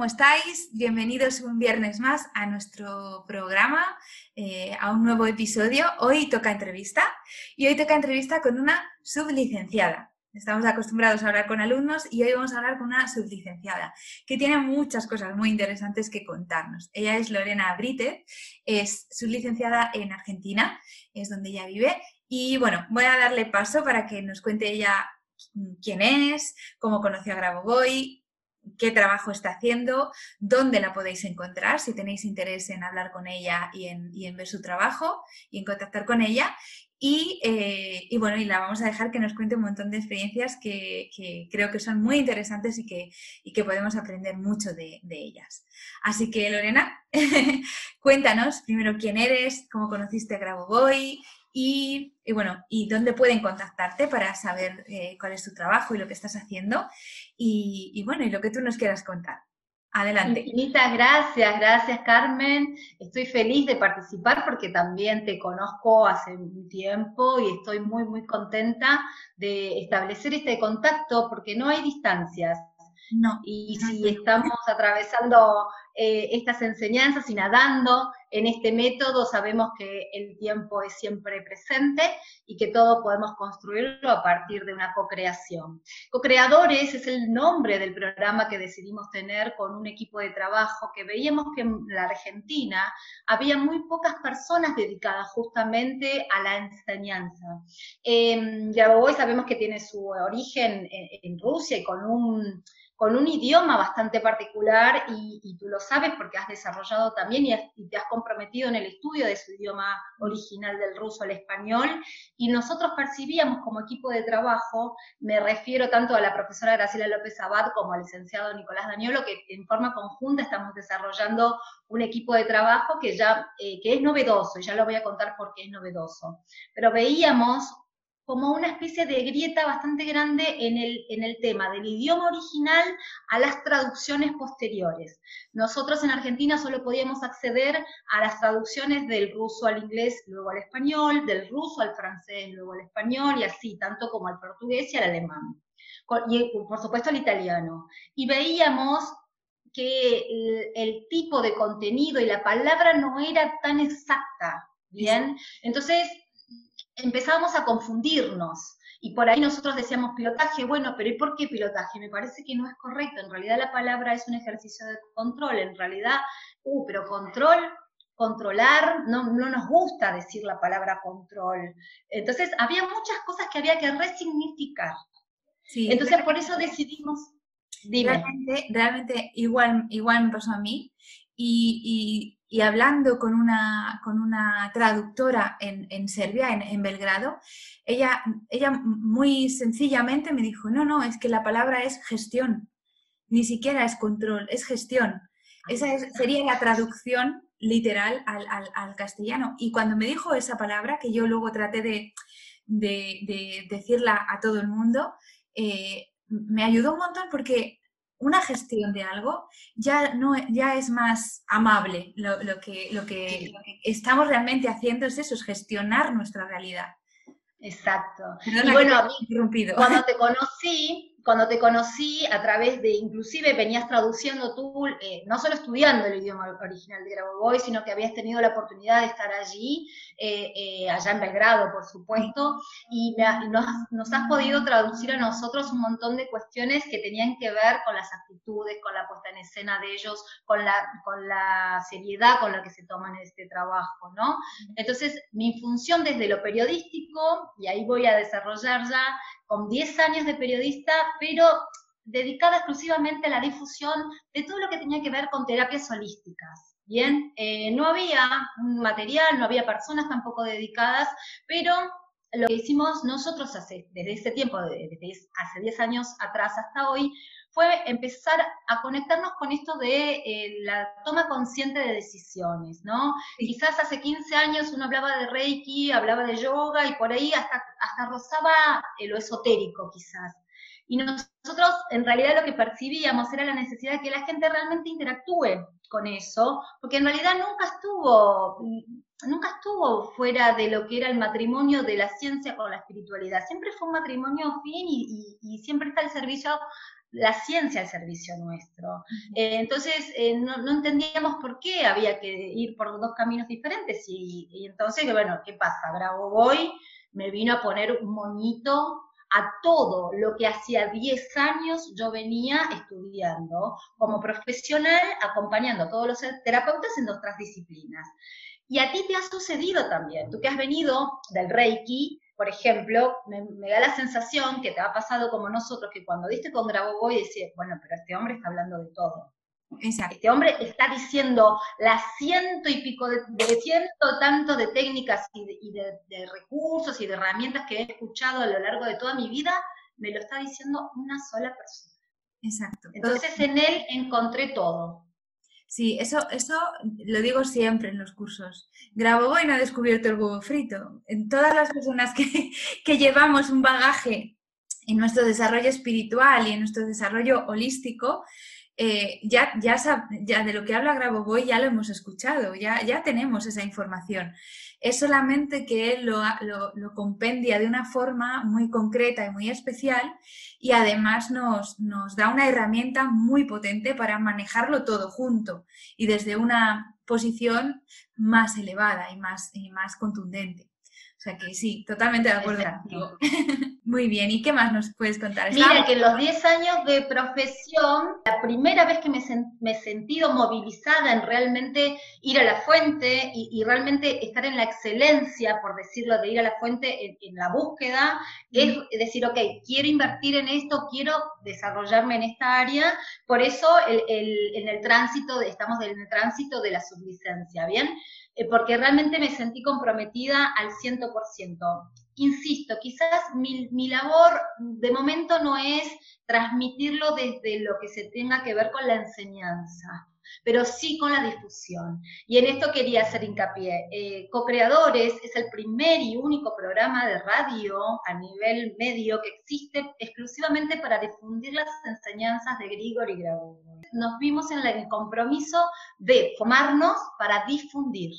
¿Cómo estáis? Bienvenidos un viernes más a nuestro programa, eh, a un nuevo episodio. Hoy toca entrevista y hoy toca entrevista con una sublicenciada. Estamos acostumbrados a hablar con alumnos y hoy vamos a hablar con una sublicenciada que tiene muchas cosas muy interesantes que contarnos. Ella es Lorena Brite, es sublicenciada en Argentina, es donde ella vive. Y bueno, voy a darle paso para que nos cuente ella quién es, cómo conoció a Grabovoi, qué trabajo está haciendo, dónde la podéis encontrar, si tenéis interés en hablar con ella y en, ver su trabajo y en contactar con ella. Eh, y, bueno, y la vamos a dejar que nos cuente un montón de experiencias que, creo que son muy interesantes y que, podemos aprender mucho de, ellas. Así que, Lorena, cuéntanos primero quién eres, cómo conociste a Grabovoi y, y, bueno, y dónde pueden contactarte para saber eh, cuál es tu trabajo y lo que estás haciendo y, bueno, y lo que tú nos quieras contar. Adelante. Infinitas gracias, gracias Carmen. Estoy feliz de participar porque también te conozco hace un tiempo y estoy muy, muy contenta de establecer este contacto porque no hay distancias. No. Y si estamos atravesando eh, estas enseñanzas y nadando en este método, sabemos que el tiempo es siempre presente y que todo podemos construirlo a partir de una co-creación. Co-creadores es el nombre del programa que decidimos tener con un equipo de trabajo que veíamos que en la Argentina había muy pocas personas dedicadas justamente a la enseñanza. Eh, ya hoy sabemos que tiene su origen en Rusia y con un con un idioma bastante particular y, tú lo sabes porque has desarrollado también y, te has comprometido en el estudio de su idioma original del ruso al español y nosotros percibíamos como equipo de trabajo, me refiero tanto a la profesora Graciela López Abad como al licenciado Nicolás Daniolo, que en forma conjunta estamos desarrollando un equipo de trabajo que ya eh, que es novedoso, y ya lo voy a contar por qué es novedoso. Pero veíamos como una especie de grieta bastante grande en el, en el tema del idioma original a las traducciones posteriores. Nosotros en Argentina solo podíamos acceder a las traducciones del ruso al inglés, luego al español, del ruso al francés, luego al español, y así, tanto como al portugués y al alemán. Y por supuesto al italiano. Y veíamos que el, el tipo de contenido y la palabra no era tan exacta, ¿bien? Entonces, empezábamos a confundirnos. Y por ahí nosotros decíamos pilotaje, bueno, pero ¿y por qué pilotaje? Me parece que no es correcto. En realidad la palabra es un ejercicio de control. En realidad, uh, pero control, controlar, no, no nos gusta decir la palabra control. Entonces, había muchas cosas que había que resignificar. Sí, Entonces, por eso decidimos... Realmente, realmente igual, igual me pasó a mí. y y hablando con una, con una traductora en, en Serbia, en, Belgrado, ella, ella muy sencillamente me dijo, no, no, es que la palabra es gestión, ni siquiera es control, es gestión. Esa sería la traducción literal al, al, castellano. Y cuando me dijo esa palabra, que yo luego traté de, de, decirla a todo el mundo, eh, me ayudó un montón porque una gestión de algo ya, no, ya es más amable. Lo, que, lo, que, estamos realmente haciendo es eso, es gestionar nuestra realidad. Exacto. y bueno, cuando te conocí, cuando te conocí a través de, inclusive venías traduciendo tú, eh, no solo estudiando el idioma original de Grabovoi, sino que habías tenido la oportunidad de estar allí, eh, eh, allá en Belgrado, por supuesto, y nos, nos, has podido traducir a nosotros un montón de cuestiones que tenían que ver con las actitudes, con la puesta en escena de ellos, con la, con la seriedad con la que se toman este trabajo, ¿no? Entonces, mi función desde lo periodístico, y ahí voy a desarrollar ya con 10 años de periodista, pero dedicada exclusivamente a la difusión de todo lo que tenía que ver con terapias holísticas. Bien, eh, no había material, no había personas tampoco dedicadas, pero lo que hicimos nosotros hace, desde ese tiempo, desde hace 10 años atrás hasta hoy, fue empezar a conectarnos con esto de eh, la toma consciente de decisiones, ¿no? Quizás hace 15 años uno hablaba de Reiki, hablaba de yoga y por ahí hasta, hasta rozaba eh, lo esotérico quizás. Y nosotros en realidad lo que percibíamos era la necesidad de que la gente realmente interactúe con eso, porque en realidad nunca estuvo, nunca estuvo fuera de lo que era el matrimonio de la ciencia con la espiritualidad. Siempre fue un matrimonio fin y, y siempre está el servicio la ciencia al servicio nuestro. Eh, entonces, eh, no, entendíamos por qué había que ir por dos caminos diferentes. Y, entonces, bueno, ¿qué pasa? Bravo Boy me vino a poner un moñito a todo lo que hacía 10 años yo venía estudiando como profesional, acompañando a todos los terapeutas en otras disciplinas. Y a ti te ha sucedido también, tú que has venido del Reiki, por ejemplo, me, da la sensación que te ha pasado como nosotros, que cuando diste con Grabovoi decís, bueno, pero este hombre está hablando de todo. Este hombre está diciendo las ciento y pico de, ciento tanto de técnicas y, de, recursos y de herramientas que he escuchado a lo largo de toda mi vida, me lo está diciendo una sola persona. Exacto. Entonces en él encontré todo. Sí, eso, eso lo digo siempre en los cursos. Grabovoi no ha descubierto el huevo frito. En todas las personas que, que llevamos un bagaje en nuestro desarrollo espiritual y en nuestro desarrollo holístico, eh, ya, ya, de lo que habla Grabovoi ya lo hemos escuchado, ya, ya tenemos esa información. Es solamente que él lo, lo, compendia de una forma muy concreta y muy especial y además nos, nos da una herramienta muy potente para manejarlo todo junto y desde una posición más elevada y más, y más contundente. O sea que sí, totalmente de acuerdo contigo. Muy bien, ¿y qué más nos puedes contar? Mira, que en los 10 años de profesión, la primera vez que me, he sentido movilizada en realmente ir a la fuente y, realmente estar en la excelencia, por decirlo, de ir a la fuente en, la búsqueda, es decir, ok, quiero invertir en esto, quiero desarrollarme en esta área, por eso en el tránsito, estamos en el tránsito de la sublicencia, ¿bien? Eh, porque realmente me sentí comprometida al 100%. Insisto, quizás mi, mi labor de momento no es transmitirlo desde lo que se tenga que ver con la enseñanza, pero sí con la difusión. Y en esto quería hacer hincapié. Eh, Co-Creadores es el primer y único programa de radio a nivel medio que existe exclusivamente para difundir las enseñanzas de Grigori Grabovoi. Nos vimos en el compromiso de formarnos para difundir.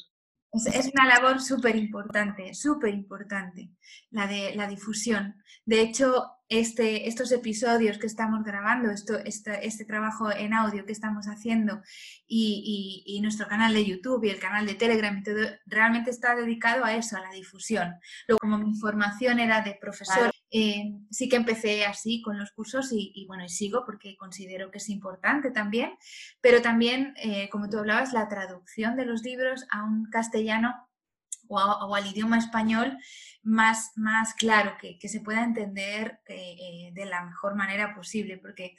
Es, una labor súper importante, súper importante, la de la difusión. De hecho, este, estos episodios que estamos grabando, esto, este, este trabajo en audio que estamos haciendo y, y, nuestro canal de YouTube y el canal de Telegram y todo, realmente está dedicado a eso, a la difusión. Luego, como mi formación era de profesor, eh, sí que empecé así con los cursos y, bueno, sigo porque considero que es importante también, pero también, eh, como tú hablabas, la traducción de los libros a un castellano o, al idioma español más, más claro, que, que se pueda entender eh, de la mejor manera posible, porque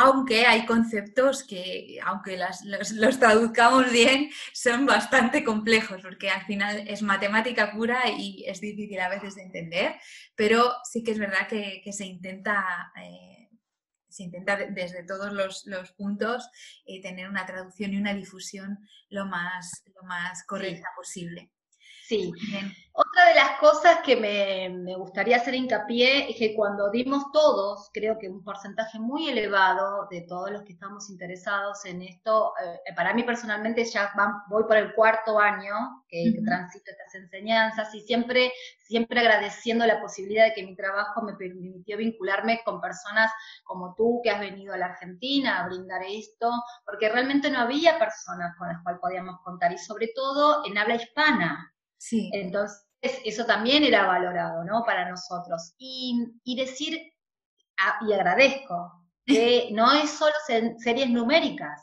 aunque hay conceptos que, aunque los, traduzcamos bien, son bastante complejos, porque al final es matemática pura y es difícil a veces de entender, pero sí que es verdad que, se intenta... Eh, se intenta desde todos los, puntos eh, tener una traducción y una difusión lo más, lo más correcta posible. Sí. Otra de las cosas que me, gustaría hacer hincapié es que cuando dimos todos, creo que un porcentaje muy elevado de todos los que estamos interesados en esto, eh, para mí personalmente ya voy por el cuarto año que, transito estas enseñanzas y siempre, siempre agradeciendo la posibilidad de que mi trabajo me permitió vincularme con personas como tú que has venido a la Argentina a brindar esto, porque realmente no había personas con las cuales podíamos contar y sobre todo en habla hispana. Sí. Entonces, eso también era valorado, ¿no? Para nosotros. Y, decir, y agradezco, que no es solo series numéricas.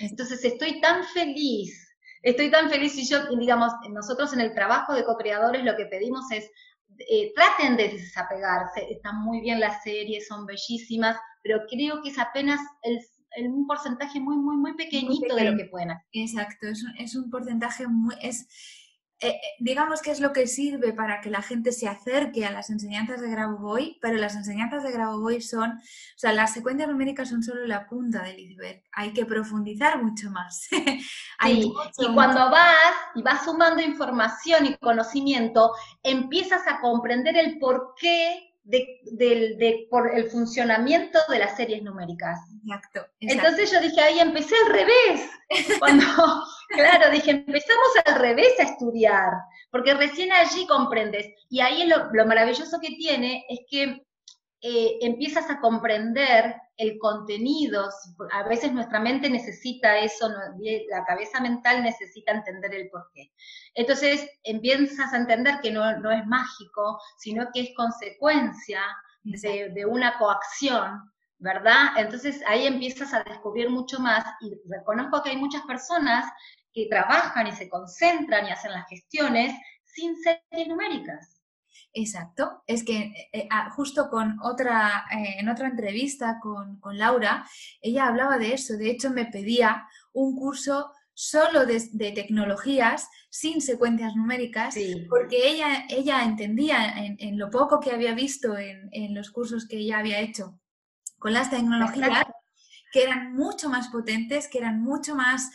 Entonces, estoy tan feliz, estoy tan feliz y yo, digamos, nosotros en el trabajo de co-creadores lo que pedimos es, eh, traten de desapegarse, están muy bien las series, son bellísimas, pero creo que es apenas el un porcentaje muy, muy, muy pequeñito de lo que pueden hacer. Exacto, es un, es un porcentaje muy, es, eh, eh, digamos que es lo que sirve para que la gente se acerque a las enseñanzas de Grabovoi, pero las enseñanzas de Grabovoi son, o sea, las secuencias numéricas son solo la punta del iceberg, hay que profundizar mucho más. y cuando vas y vas sumando información y conocimiento, empiezas a comprender el porqué de, por el funcionamiento de las series numéricas. Exacto, Entonces yo dije, ahí empecé al revés. Cuando, claro, dije, empezamos al revés a estudiar, porque recién allí comprendes. Y ahí lo, lo maravilloso que tiene es que eh, empiezas a comprender el contenido, a veces nuestra mente necesita eso, la cabeza mental necesita entender el porqué. Entonces empiezas a entender que no, es mágico, sino que es consecuencia de, una coacción, ¿verdad? Entonces ahí empiezas a descubrir mucho más y reconozco que hay muchas personas que trabajan y se concentran y hacen las gestiones sin series numéricas. Exacto, es que eh, eh, ah, justo con otra, eh, en otra entrevista con, Laura, ella hablaba de eso, de hecho me pedía un curso solo de, tecnologías sin secuencias numéricas, porque ella, ella entendía en, lo poco que había visto en, los cursos que ella había hecho. Con las tecnologías, que eran mucho más potentes, que eran mucho más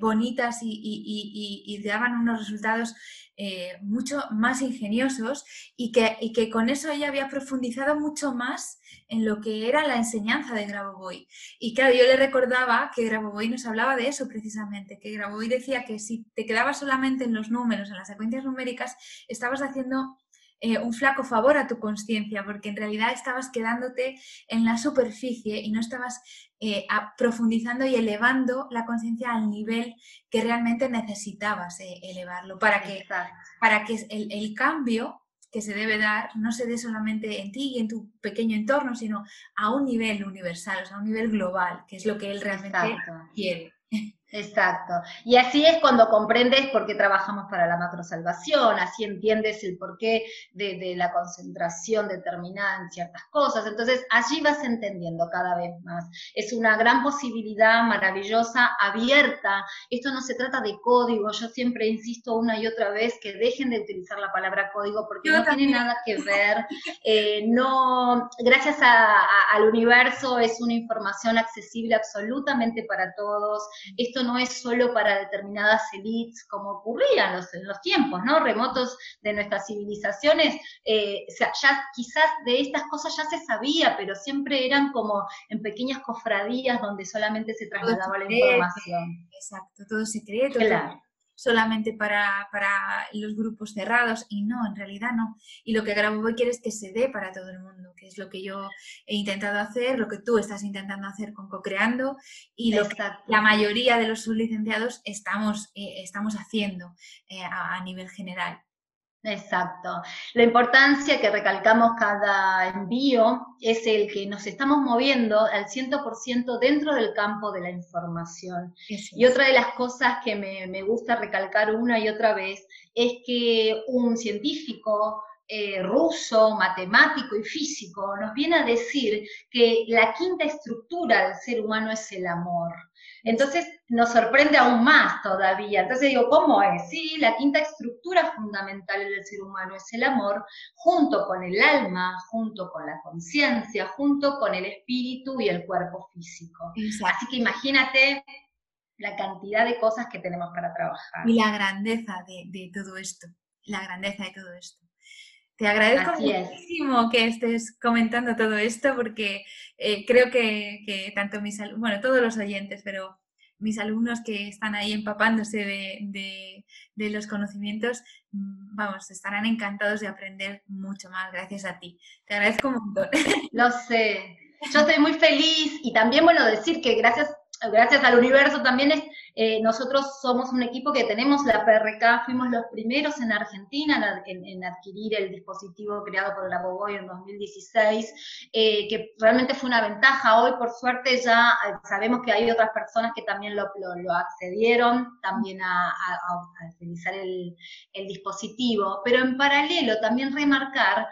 bonitas y, y, daban unos resultados eh, mucho más ingeniosos y que, que, con eso ella había profundizado mucho más en lo que era la enseñanza de Grabovoi. Y claro, yo le recordaba que Grabovoi nos hablaba de eso precisamente, que Grabovoi decía que si te quedabas solamente en los números, en las secuencias numéricas, estabas haciendo eh, un flaco favor a tu conciencia, porque en realidad estabas quedándote en la superficie y no estabas eh, profundizando y elevando la conciencia al nivel que realmente necesitabas eh, elevarlo, para que, para que el, el, cambio que se debe dar no se dé solamente en ti y en tu pequeño entorno, sino a un nivel universal, o sea, a un nivel global, que es lo que él realmente quiere. Exacto. Y así es cuando comprendes por qué trabajamos para la macrosalvación, así entiendes el porqué de, de la concentración determinada en ciertas cosas. Entonces, allí vas entendiendo cada vez más. Es una gran posibilidad maravillosa, abierta. Esto no se trata de código. Yo siempre insisto una y otra vez que dejen de utilizar la palabra código porque no tiene nada que ver. Eh, no, gracias al universo es una información accesible absolutamente para todos. Esto no es solo para determinadas élites como ocurría en los, tiempos, ¿no? Remotos de nuestras civilizaciones, eh, ya quizás de estas cosas ya se sabía, pero siempre eran como en pequeñas cofradías donde solamente se trasladaba la información. Exacto, todo secreto. Claro solamente para, los grupos cerrados y no, en realidad no. Y lo que Grabovoi quiere es que se dé para todo el mundo, que es lo que yo he intentado hacer, lo que tú estás intentando hacer con CoCreando y lo que la mayoría de los sublicenciados estamos, eh, estamos haciendo eh, a nivel general. Exacto. La importancia que recalcamos cada envío es el que nos estamos moviendo al 100% dentro del campo de la información. Y otra de las cosas que me, gusta recalcar una y otra vez es que un científico eh, ruso, matemático y físico nos viene a decir que la quinta estructura del ser humano es el amor. Entonces nos sorprende aún más todavía. Entonces digo, ¿cómo es? Sí, la quinta estructura fundamental del ser humano es el amor, junto con el alma, junto con la conciencia, junto con el espíritu y el cuerpo físico. Así que imagínate la cantidad de cosas que tenemos para trabajar. Y la grandeza de, todo esto, la grandeza de todo esto. Te agradezco muchísimo que estés comentando todo esto porque eh, creo que, tanto mis bueno, todos los oyentes, pero mis alumnos que están ahí empapándose de, de, los conocimientos, mm, vamos, estarán encantados de aprender mucho más gracias a ti. Te agradezco un montón. Lo sé. Yo estoy muy feliz y también, bueno, decir que gracias gracias al universo también es, eh, nosotros somos un equipo que tenemos la PRK, fuimos los primeros en Argentina en, adquirir el dispositivo creado por la Boboy en 2016, eh, que realmente fue una ventaja. Hoy, por suerte, ya eh, sabemos que hay otras personas que también lo, accedieron también a, utilizar el, el dispositivo, pero en paralelo también remarcar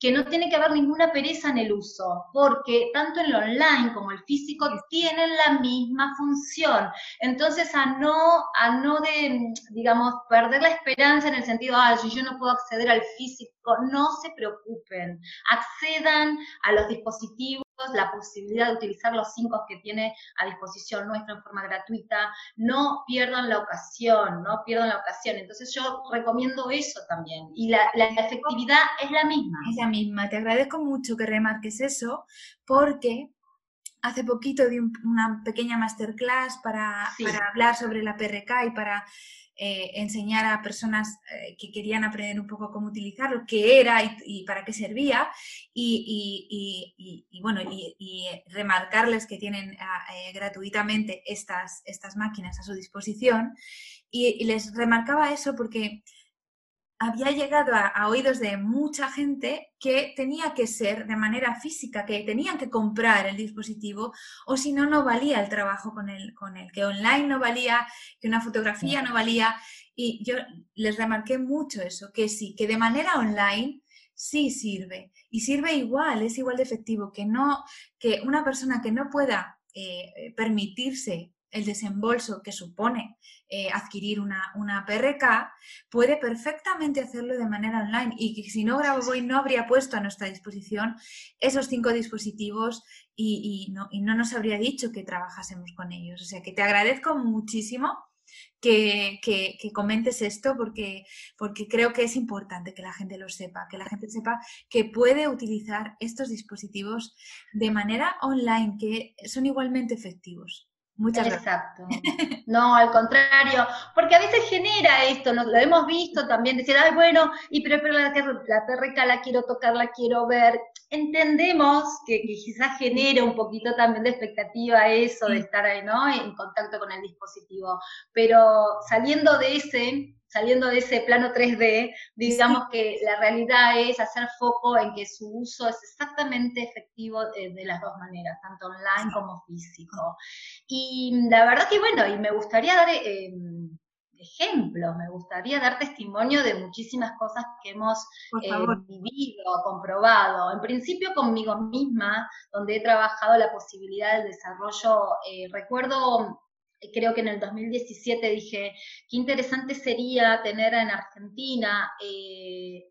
que no tiene que haber ninguna pereza en el uso, porque tanto el online como el físico tienen la misma función. Entonces, a no, a no de, digamos, perder la esperanza en el sentido, ah, si yo no puedo acceder al físico, no se preocupen, accedan a los dispositivos la posibilidad de utilizar los cinco que tiene a disposición nuestra en forma gratuita, no pierdan la ocasión, no pierdan la ocasión. Entonces yo recomiendo eso también. Y la, efectividad es la misma. Es la misma. Te agradezco mucho que remarques eso porque hace poquito di una pequeña masterclass para, para hablar sobre la PRK y para eh, enseñar a personas eh, que querían aprender un poco cómo utilizarlo, qué era y, para qué servía, y, bueno, y, remarcarles que tienen ah, eh, gratuitamente estas, estas máquinas a su disposición. Y, les remarcaba eso porque había llegado a, oídos de mucha gente que tenía que ser de manera física, que tenían que comprar el dispositivo o si no, no valía el trabajo con el, con el, que online no valía, que una fotografía no valía. Y yo les remarqué mucho eso, que sí, que de manera online sí sirve y sirve igual, es igual de efectivo, que no, que una persona que no pueda eh, permitirse el desembolso que supone eh, adquirir una, una, PRK, puede perfectamente hacerlo de manera online y que si no Grabovoi no habría puesto a nuestra disposición esos cinco dispositivos y, no, y no nos habría dicho que trabajásemos con ellos. O sea que te agradezco muchísimo que, que, comentes esto porque, porque creo que es importante que la gente lo sepa, que la gente sepa que puede utilizar estos dispositivos de manera online, que son igualmente efectivos. Muchas Exacto. No, al contrario, porque a veces genera esto, lo hemos visto también, decir, ay, bueno, y pero, pero la, la la quiero tocar, la quiero ver. Entendemos que, quizás genera un poquito también de expectativa eso de estar ahí, ¿no? En contacto con el dispositivo, pero saliendo de ese, saliendo de ese plano 3D, digamos que la realidad es hacer foco en que su uso es exactamente efectivo de, las dos maneras, tanto online como físico. Y la verdad que bueno, y me gustaría dar eh, ejemplos, me gustaría dar testimonio de muchísimas cosas que hemos eh, vivido, comprobado. En principio conmigo misma, donde he trabajado la posibilidad del desarrollo, eh, recuerdo creo que en el 2017 dije, qué interesante sería tener en Argentina eh,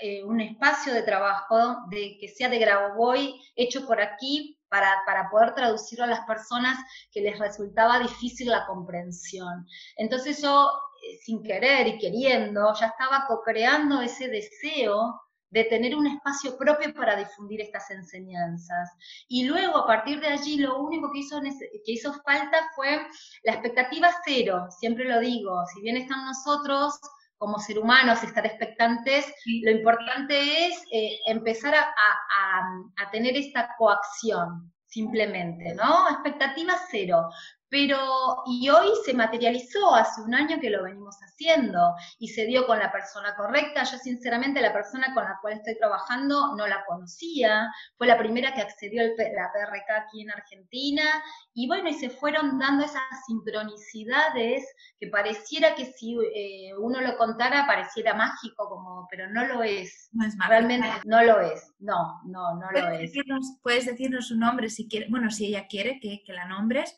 eh, un espacio de trabajo de, que sea de Grabovoi, hecho por aquí, para, para, poder traducirlo a las personas que les resultaba difícil la comprensión. Entonces yo, eh, sin querer y queriendo, ya estaba co-creando ese deseo de tener un espacio propio para difundir estas enseñanzas. Y luego, a partir de allí, lo único que hizo, que hizo falta fue la expectativa cero, siempre lo digo, si bien están nosotros como ser humanos estar expectantes, lo importante es eh, empezar a, a, tener esta coacción, simplemente, ¿no? Expectativa cero. Pero, y hoy se materializó, hace un año que lo venimos haciendo y se dio con la persona correcta. Yo sinceramente la persona con la cual estoy trabajando no la conocía, fue la primera que accedió a la PRK aquí en Argentina y bueno, y se fueron dando esas sincronicidades que pareciera que si eh, uno lo contara pareciera mágico, como, pero no lo es. No es Realmente no lo es. No, no, no lo es. puedes decirnos su nombre si quieres, bueno, si ella quiere que, que la nombres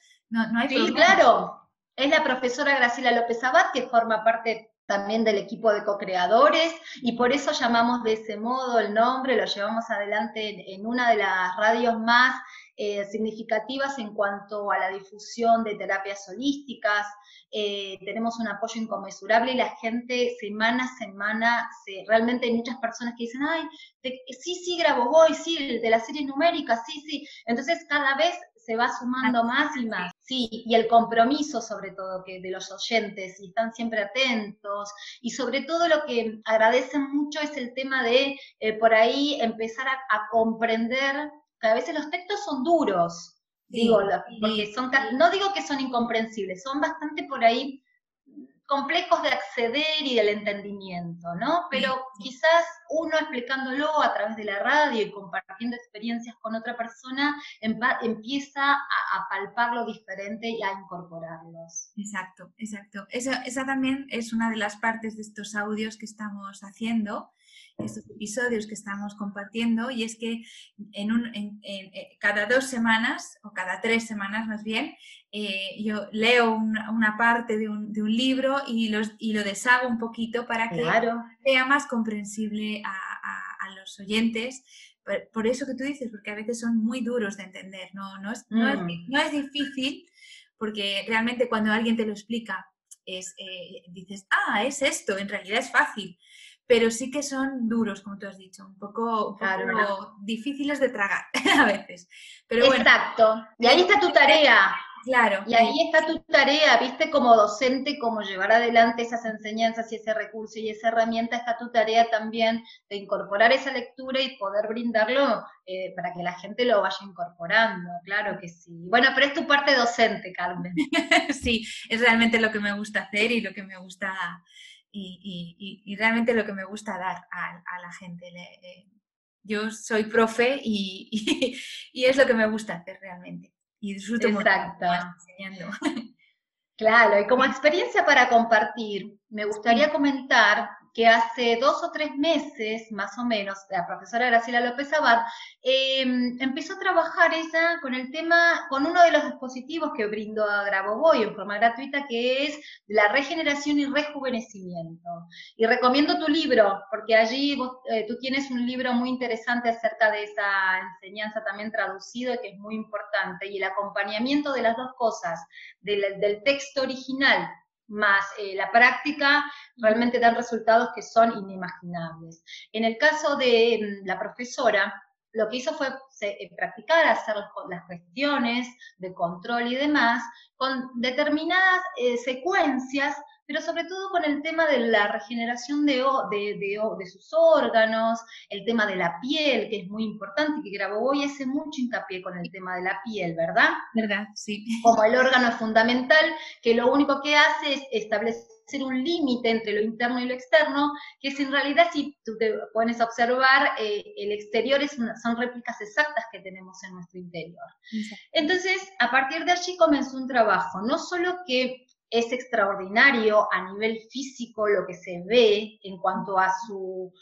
sí, claro. Es la profesora Graciela López Abad, que forma parte también del equipo de co-creadores y por eso llamamos de ese modo el nombre, lo llevamos adelante en, una de las radios más eh, significativas en cuanto a la difusión de terapias holísticas. Eh, tenemos un apoyo inconmensurable y la gente semana a semana, realmente hay muchas personas que dicen, ay, sí, sí, grabo voy, sí, de la serie numérica, sí, sí. Entonces cada vez se va sumando más y más. Sí, y el compromiso sobre todo que de los oyentes, y están siempre atentos, y sobre todo lo que agradecen mucho es el tema de eh, por ahí empezar a, comprender que a veces los textos son duros, digo, porque son, no digo que son incomprensibles, son bastante por ahí complejos de acceder y del entendimiento, ¿no? Pero quizás uno explicándolo a través de la radio y compartiendo experiencias con otra persona, empieza a, palparlo diferente y a incorporarlos. Exacto, exacto. esa también es una de las partes de estos audios que estamos haciendo estos episodios que estamos compartiendo y es que en, un, eh, cada dos semanas o cada tres semanas más bien eh, yo leo una, parte de un, libro y, los, y lo deshago un poquito para que sea más comprensible a, los oyentes. Por, eso que tú dices, porque a veces son muy duros de entender, no, no, es, no, es, mm. difícil, porque realmente cuando alguien te lo explica, es, eh, dices, ah, es esto, en realidad es fácil, pero sí que son duros, como tú has dicho, un poco, difíciles de tragar a veces. Pero Exacto. y ahí está tu tarea. Claro. Y ahí está tu tarea, viste, como docente, cómo llevar adelante esas enseñanzas y ese recurso y esa herramienta, está tu tarea también de incorporar esa lectura y poder brindarlo eh, para que la gente lo vaya incorporando, claro que sí. Bueno, pero es tu parte docente, Carmen. sí, es realmente lo que me gusta hacer y lo que me gusta y, realmente lo que me gusta dar a, la gente. Eh, yo soy profe y, es lo que me gusta hacer realmente. Y disfruto mucho enseñando. Claro, y como experiencia para compartir, me gustaría comentar que hace dos o tres meses, más o menos, la profesora Graciela López Abad em, empezó a trabajar ella con el tema, con uno de los dispositivos que brindó a Grabovoi en forma gratuita, que es la regeneración y rejuvenecimiento. Y recomiendo tu libro, porque allí eh, tú tienes un libro muy interesante acerca de esa enseñanza también traducido, que es muy importante, y el acompañamiento de las dos cosas, del, del texto original más eh, la práctica realmente dan resultados que son inimaginables. En el caso de mm, la profesora, lo que hizo fue eh, practicar, hacer las cuestiones de control y demás con determinadas eh, secuencias pero sobre todo con el tema de la regeneración de, de, de, sus órganos, el tema de la piel, que es muy importante, que Grabovoi hace mucho hincapié con el tema de la piel, ¿verdad? ¿Verdad? Sí. Como el órgano es fundamental, que lo único que hace es establecer un límite entre lo interno y lo externo, que es en realidad, si tú te pones a observar, eh, el exterior es son réplicas exactas que tenemos en nuestro interior. Entonces, a partir de allí comenzó un trabajo, no solo que es extraordinario a nivel físico lo que se ve en cuanto a su,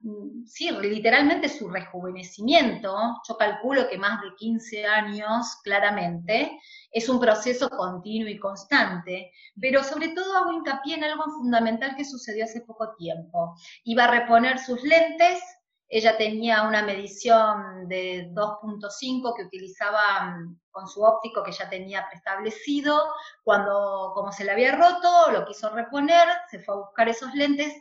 mm, sí, literalmente su rejuvenecimiento. Yo calculo que más de 15 años, claramente, es un proceso continuo y constante, pero sobre todo hago hincapié en algo fundamental que sucedió hace poco tiempo. Iba a reponer sus lentes, ella tenía una medición de 2.5 que utilizaba mm, con su óptico que ya tenía preestablecido. Cuando, como se le había roto, lo quiso reponer, se fue a buscar esos lentes,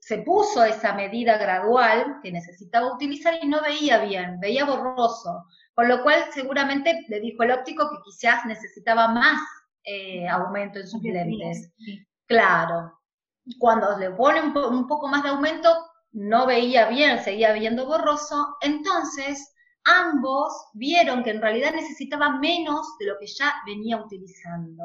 se puso esa medida gradual que necesitaba utilizar y no veía bien, veía borroso. Con lo cual, seguramente le dijo el óptico que quizás necesitaba más eh, aumento en sus lentes. Claro. Cuando le pone un poco más de aumento, no veía bien, seguía viendo borroso, entonces ambos vieron que en realidad necesitaba menos de lo que ya venía utilizando.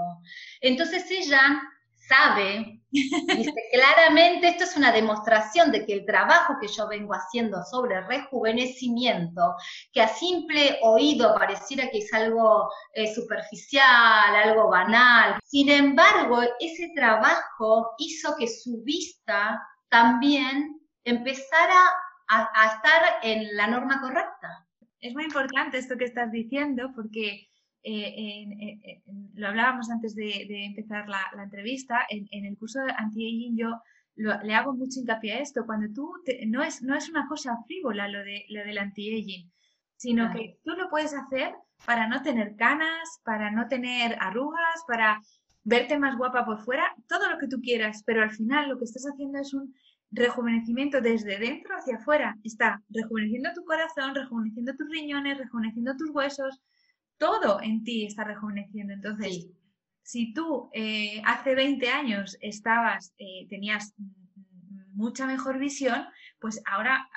Entonces ella sabe, dice claramente, esto es una demostración de que el trabajo que yo vengo haciendo sobre rejuvenecimiento, que a simple oído pareciera que es algo eh, superficial, algo banal, sin embargo, ese trabajo hizo que su vista también empezar a, estar en la norma correcta. Es muy importante esto que estás diciendo porque eh, lo hablábamos antes de, empezar la, entrevista, en, el curso de anti-aging yo le hago mucho hincapié a esto, cuando tú, no, es, no es una cosa frívola lo, de, lo del anti-aging, sino que tú lo puedes hacer para no tener canas, para no tener arrugas, para verte más guapa por fuera, todo lo que tú quieras, pero al final lo que estás haciendo es un rejuvenecimiento desde dentro hacia afuera. Está rejuveneciendo tu corazón, rejuveneciendo tus riñones, rejuveneciendo tus huesos, todo en ti está rejuveneciendo. Entonces, si tú eh, hace 20 años estabas, eh, tenías mucha mejor visión, pues ahora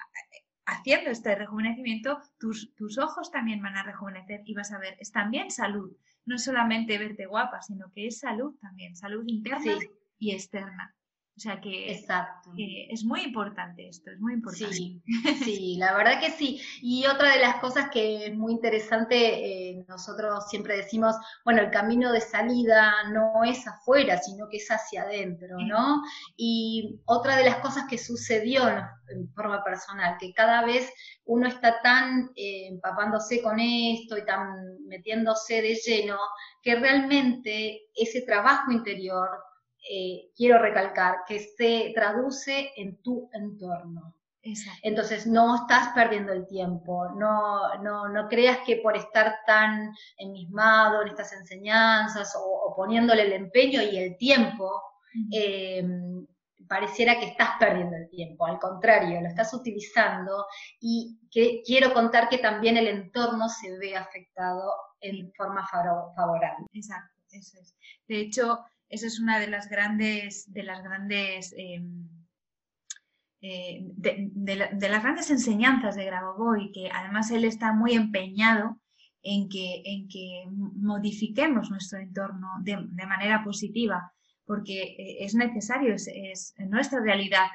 haciendo este rejuvenecimiento, tus, tus ojos también van a rejuvenecer y vas a ver, es también salud, no solamente verte guapa, sino que es salud también, salud interna y externa. O sea que, Exacto. es muy importante esto, es muy importante. Sí, sí, la verdad que sí. Y otra de las cosas que es muy interesante, eh, nosotros siempre decimos, bueno, el camino de salida no es afuera, sino que es hacia adentro, ¿no? Y otra de las cosas que sucedió en forma personal, que cada vez uno está tan eh, empapándose con esto y tan metiéndose de lleno, que realmente ese trabajo interior eh, quiero recalcar, que se traduce en tu entorno. Entonces no estás perdiendo el tiempo, no, no, no, creas que por estar tan enmismado en estas enseñanzas o, poniéndole el empeño y el tiempo, em, pareciera que estás perdiendo el tiempo, al contrario, lo estás utilizando y que quiero contar que también el entorno se ve afectado en forma favorable. Exacto, eso es. De hecho, esa es una de las grandes, de las grandes, em, eh, de, las grandes enseñanzas de Grabovoi, que además él está muy empeñado en que, en que modifiquemos nuestro entorno de, manera positiva, porque eh, es necesario, es, nuestra realidad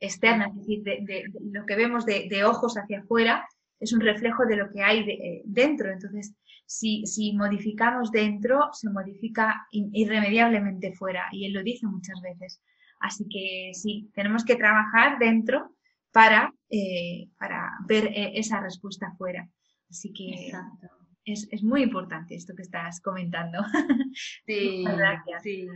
externa, es decir, de, lo que vemos de, ojos hacia afuera, es un reflejo de lo que hay eh, dentro. Entonces, si, si modificamos dentro, se modifica irremediablemente fuera, y él lo dice muchas veces. Así que sí, tenemos que trabajar dentro para, eh, para ver eh, esa respuesta fuera. Así que es, es, muy importante esto que estás comentando. Sí, gracias. Sí.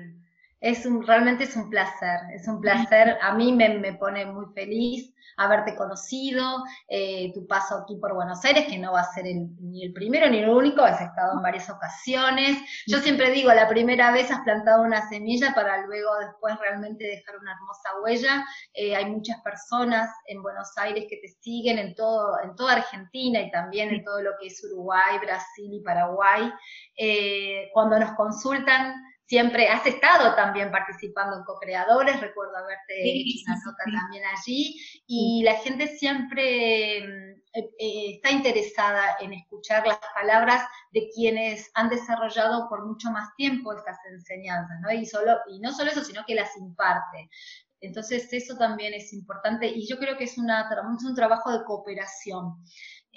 Es un, realmente es un placer, es un placer. A mí me, me pone muy feliz haberte conocido, eh, tu paso aquí por Buenos Aires, que no va a ser ni el primero ni el único, has estado en varias ocasiones. Yo siempre digo, la primera vez has plantado una semilla para luego después realmente dejar una hermosa huella. Eh, hay muchas personas en Buenos Aires que te siguen en, todo, en toda Argentina y también en todo lo que es Uruguay, Brasil y Paraguay. Eh, cuando nos consultan, siempre has estado también participando en co-creadores, recuerdo haberte hecho una nota también allí, y la gente siempre mm, eh, eh, está interesada en escuchar las palabras de quienes han desarrollado por mucho más tiempo estas enseñanzas, ¿no? Y, solo, y no solo eso, sino que las imparte. Entonces eso también es importante y yo creo que es, una, es un trabajo de cooperación.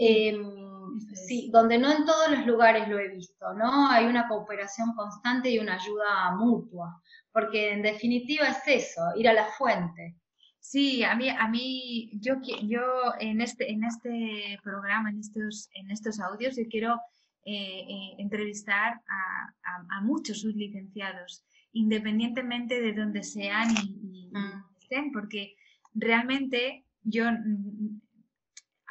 Em, sí, donde no en todos los lugares lo he visto, ¿no? Hay una cooperación constante y una ayuda mutua, porque en definitiva es eso, ir a la fuente. Sí, a mí, a mí, yo, yo en este, en este programa, en estos, en estos audios, yo quiero eh, eh, entrevistar a, a, muchos sublicenciados, independientemente de donde sean y, mm. estén, porque realmente yo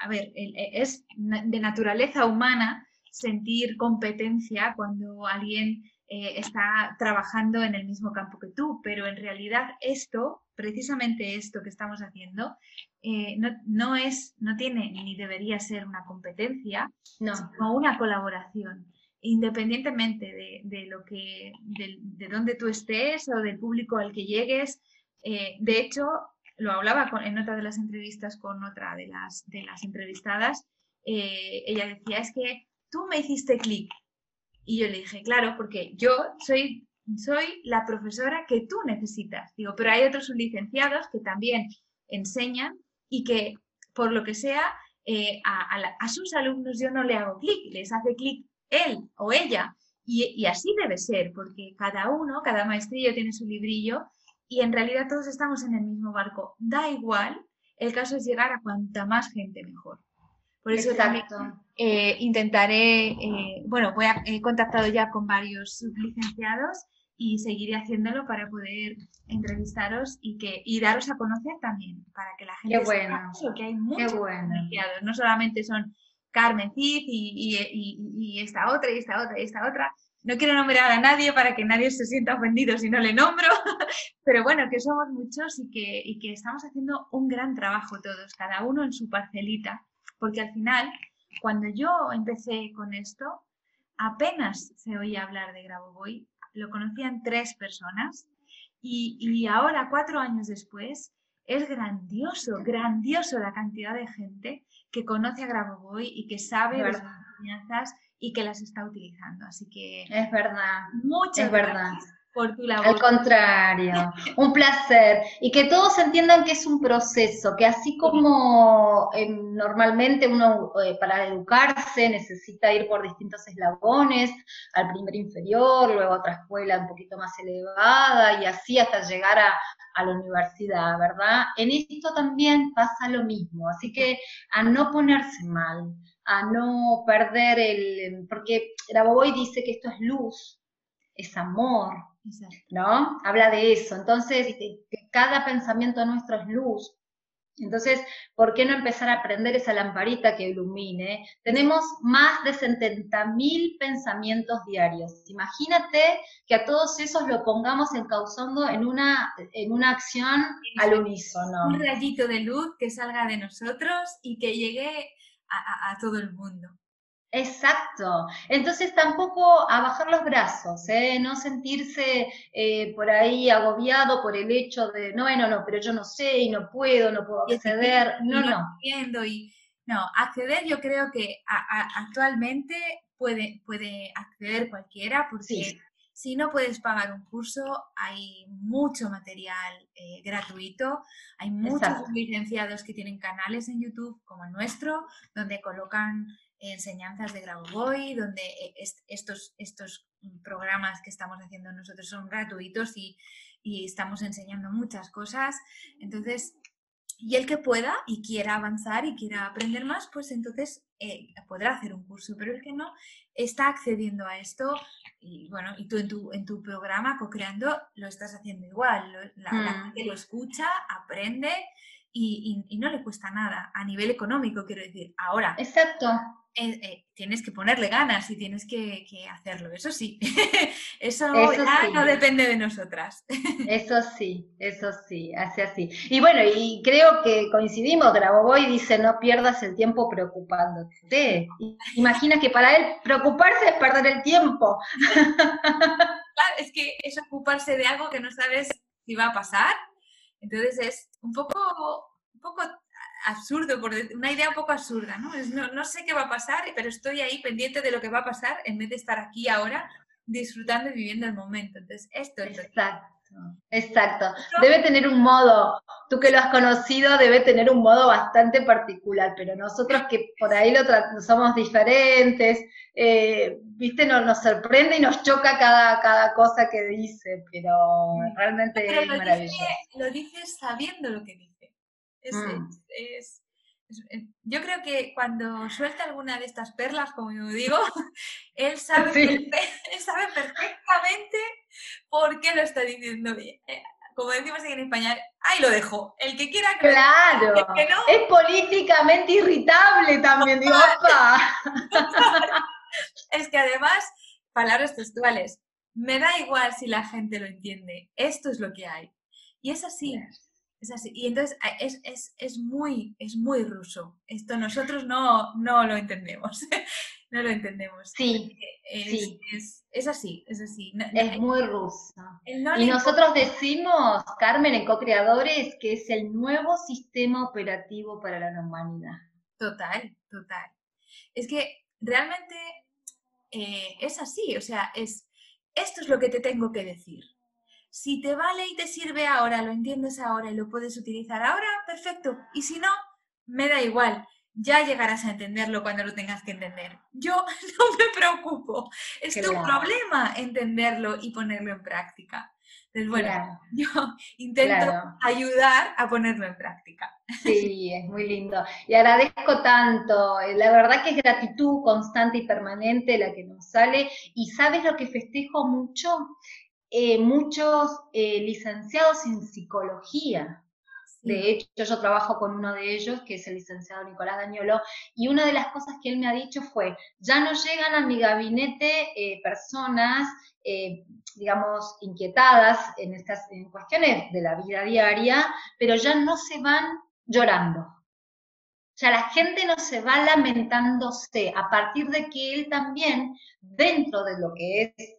a ver, e, es de naturaleza humana sentir competencia cuando alguien eh, está trabajando en el mismo campo que tú, pero en realidad esto, precisamente esto que estamos haciendo, eh, no, es, no tiene ni debería ser una competencia, no. sino una colaboración independientemente de, lo que, de, de, dónde tú estés o del público al que llegues. Eh, de hecho, lo hablaba en otra de las entrevistas con otra de las, de las entrevistadas, eh, ella decía, es que tú me hiciste clic. Y yo le dije, claro, porque yo soy, soy la profesora que tú necesitas. Digo, pero hay otros licenciados que también enseñan y que, por lo que sea, eh, a, sus alumnos yo no le hago clic, les hace clic él o ella. Y, y así debe ser, porque cada uno, cada maestrillo tiene su librillo y en realidad todos estamos en el mismo barco. Da igual, el caso es llegar a cuanta más gente mejor. Por eso también eh, intentaré, eh, bueno, voy a, he contactado ya con varios licenciados y seguiré haciéndolo para poder entrevistaros y que y daros a conocer también, para que la gente Qué bueno. sepa que hay muchos licenciados, no solamente son Carmen Cid y, y, y, esta otra y esta otra y esta otra. No quiero nombrar a nadie para que nadie se sienta ofendido si no le nombro, pero bueno, que somos muchos y que, y que estamos haciendo un gran trabajo todos, cada uno en su parcelita, porque al final, cuando yo empecé con esto, apenas se oía hablar de Grabovoi, lo conocían tres personas y, y ahora, cuatro años después, es grandioso, grandioso la cantidad de gente que conoce a Grabovoi y que sabe las enseñanzas y que las está utilizando. Así que... Es verdad. Muchas es verdad. por tu labor. Al contrario, un placer. Y que todos entiendan que es un proceso, que así como eh, normalmente uno eh, para educarse necesita ir por distintos eslabones, al primer inferior, luego a otra escuela un poquito más elevada y así hasta llegar a, a la universidad, ¿verdad? En esto también pasa lo mismo, así que a no ponerse mal, a no perder el, porque Grabovoi dice que esto es luz, es amor, ¿no? Habla de eso, entonces que cada pensamiento nuestro es luz, entonces, ¿por qué no empezar a aprender esa lamparita que ilumine? Tenemos más de 70.000 pensamientos diarios. Imagínate que a todos esos lo pongamos encauzando en una, en una acción al unísono. Un rayito de luz que salga de nosotros y que llegue a, a todo el mundo. Exacto. Entonces tampoco a bajar los brazos, ¿eh? no sentirse eh, por ahí agobiado por el hecho de, no, bueno, no, pero yo no sé y no puedo, no puedo acceder. No, no. Entiendo y, no, acceder yo creo que actualmente puede, puede acceder cualquiera porque si no puedes pagar un curso, hay mucho material eh, gratuito, hay muchos licenciados que tienen canales en YouTube como el nuestro, donde colocan enseñanzas de Grabovoi, donde eh, estos, estos programas que estamos haciendo nosotros son gratuitos y, estamos enseñando muchas cosas. Entonces, y el que pueda y quiera avanzar y quiera aprender más, pues entonces eh, podrá hacer un curso, pero el que no está accediendo a esto y bueno, y tú en tu, en tu programa co-creando lo estás haciendo igual, la, mm. gente lo escucha, aprende y, y, no le cuesta nada a nivel económico, quiero decir. Ahora, exacto. Eh, eh, tienes que ponerle ganas y tienes que, hacerlo, eso sí. eso, ya no depende de nosotras. eso sí, eso sí, hace así. Y bueno, y creo que coincidimos, Grabovoi dice, no pierdas el tiempo preocupándote. Imagina que para él preocuparse es perder el tiempo. es que es ocuparse de algo que no sabes si va a pasar. Entonces es un poco, un poco absurdo, por una idea un poco absurda, ¿no? ¿no? sé qué va a pasar, pero estoy ahí pendiente de lo que va a pasar en vez de estar aquí ahora disfrutando y viviendo el momento. Entonces, esto es... Exacto. Exacto. Debe tener un modo, tú que lo has conocido, debe tener un modo bastante particular, pero nosotros que por ahí lo somos diferentes, eh, viste, nos, nos, sorprende y nos choca cada, cada cosa que dice, pero realmente es maravilloso. lo dices sabiendo lo que dice. Mm. Es, eh, yo creo que cuando suelta alguna de estas perlas, como yo digo, él sabe, sabe perfectamente por qué lo está diciendo bien. Eh, como decimos en España, ahí lo dejo. El que quiera que Claro. Es políticamente irritable también, digo, es que además, palabras textuales, me da igual si la gente lo entiende. Esto es lo que hay. Y es así. Es así. Y entonces es, es, es, muy, es muy ruso. Esto nosotros no, no lo entendemos. no lo entendemos. Sí. Es, Es, es, así, es así. es muy ruso. y nosotros decimos, Carmen, en co-creadores, que es el nuevo sistema operativo para la humanidad. Total, total. Es que realmente eh, es así, o sea, es esto es lo que te tengo que decir. Si te vale y te sirve ahora, lo entiendes ahora y lo puedes utilizar ahora, perfecto. Y si no, me da igual. Ya llegarás a entenderlo cuando lo tengas que entender. Yo no me preocupo. Es tu problema entenderlo y ponerlo en práctica. Entonces, bueno, yo intento ayudar a ponerlo en práctica. Sí, es muy lindo. Y agradezco tanto. Eh, la verdad que es gratitud constante y permanente la que nos sale. Y sabes lo que festejo mucho? Eh, muchos eh, licenciados en psicología. De hecho, yo trabajo con uno de ellos, que es el licenciado Nicolás Dañolo, y una de las cosas que él me ha dicho fue, ya no llegan a mi gabinete personas eh, digamos, inquietadas en estas en cuestiones de la vida diaria, pero ya no se van llorando. O sea, la gente no se va lamentándose a partir de que él también, dentro de lo que es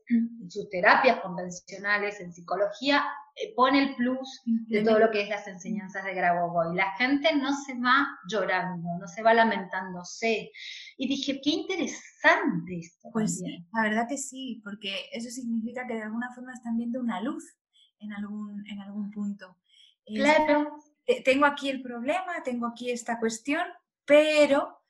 sus terapias convencionales en psicología, eh, pone el plus de todo lo que es las enseñanzas de Grabovoi. La gente no se va llorando, no se va lamentándose. Y dije, qué interesante esto. Pues sí, la verdad que sí, porque eso significa que de alguna forma están viendo una luz en algún, en algún punto. Claro. Tengo aquí el problema, tengo aquí esta cuestión, pero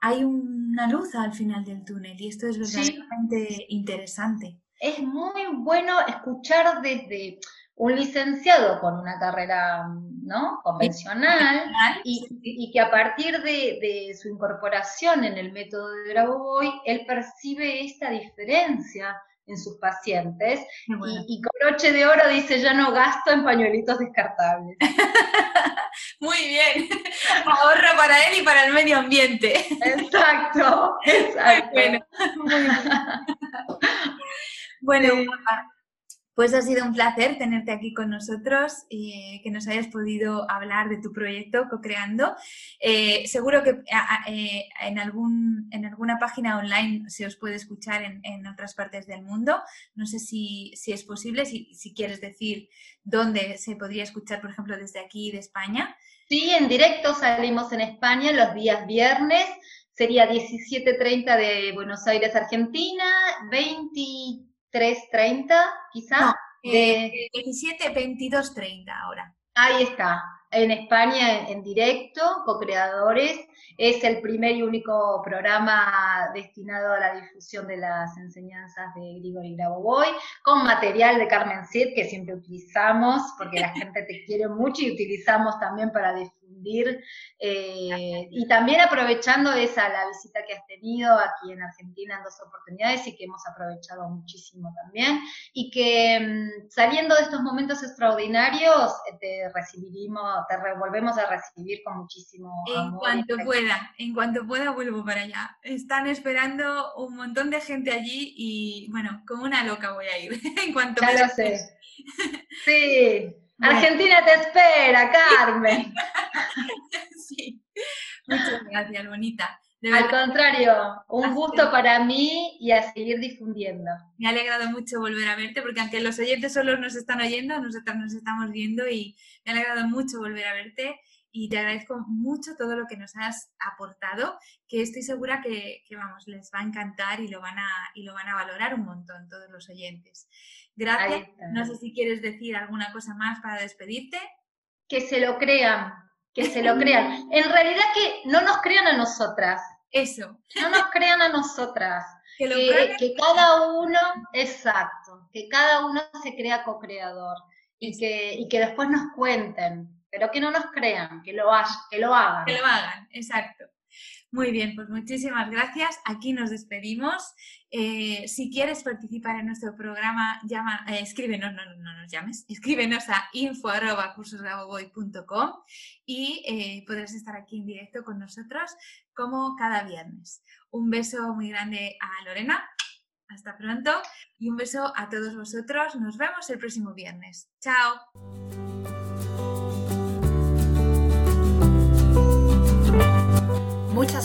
hay una luz al final del túnel y esto es verdaderamente interesante. Es muy bueno escuchar desde un licenciado con una carrera ¿no? convencional y, que a partir de, su incorporación en el método de Grabovoi, él percibe esta diferencia en sus pacientes y, con broche de oro dice, ya no gasto en pañuelitos descartables. Muy bien, ahorro para él y para el medio ambiente. Exacto, exacto. Bueno, muy bien. bueno, pues ha sido un placer tenerte aquí con nosotros, y eh, que nos hayas podido hablar de tu proyecto Co-Creando. Eh, seguro que eh, en, algún, en alguna página online se os puede escuchar en, otras partes del mundo. No sé si, es posible, si, si, quieres decir dónde se podría escuchar, por ejemplo, desde aquí de España. Sí, en directo salimos en España los días viernes. Sería 17.30 de Buenos Aires, Argentina, 20 3.30 quizás. No, de... 17, 22, 30 ahora. Ahí está, en España en, directo, co-creadores. Es el primer y único programa destinado a la difusión de las enseñanzas de Grigori Grabovoi, con material de Carmen Cid que siempre utilizamos, porque la gente te quiere mucho y utilizamos también para difundir eh, y también aprovechando esa, la visita que has tenido aquí en Argentina en dos oportunidades y que hemos aprovechado muchísimo también. Y que mm, saliendo de estos momentos extraordinarios, eh, te recibiremos, te volvemos a recibir con muchísimo En cuanto pueda, en cuanto pueda vuelvo para allá. Están esperando un montón de gente allí y bueno, como una loca voy a ir. en cuanto ya lo sé. Sí. Argentina te espera, Carmen. sí. Muchas gracias, bonita. Al contrario, un gusto para mí y a seguir difundiendo. Me ha alegrado mucho volver a verte porque aunque los oyentes solo nos están oyendo, nosotros nos estamos viendo y me ha alegrado mucho volver a verte y te agradezco mucho todo lo que nos has aportado, que estoy segura que, que vamos, les va a encantar y lo, van a, y lo van a valorar un montón todos los oyentes. Gracias. No sé si quieres decir alguna cosa más para despedirte. Que se lo crean, que se lo crean. En realidad que no nos crean a nosotras. Eso. No nos crean a nosotras. que, que, cada uno, exacto, que cada uno se crea co-creador y que, y que después nos cuenten, pero que no nos crean, que lo, que lo hagan. Que lo hagan, exacto. Muy bien, pues muchísimas gracias. Aquí nos despedimos. Eh, si quieres participar en nuestro programa, llama, eh, escríbenos, no, no, nos llames, escríbenos a info.cursosgaboboy.com y eh, podrás estar aquí en directo con nosotros como cada viernes. Un beso muy grande a Lorena. Hasta pronto y un beso a todos vosotros. Nos vemos el próximo viernes. Chao.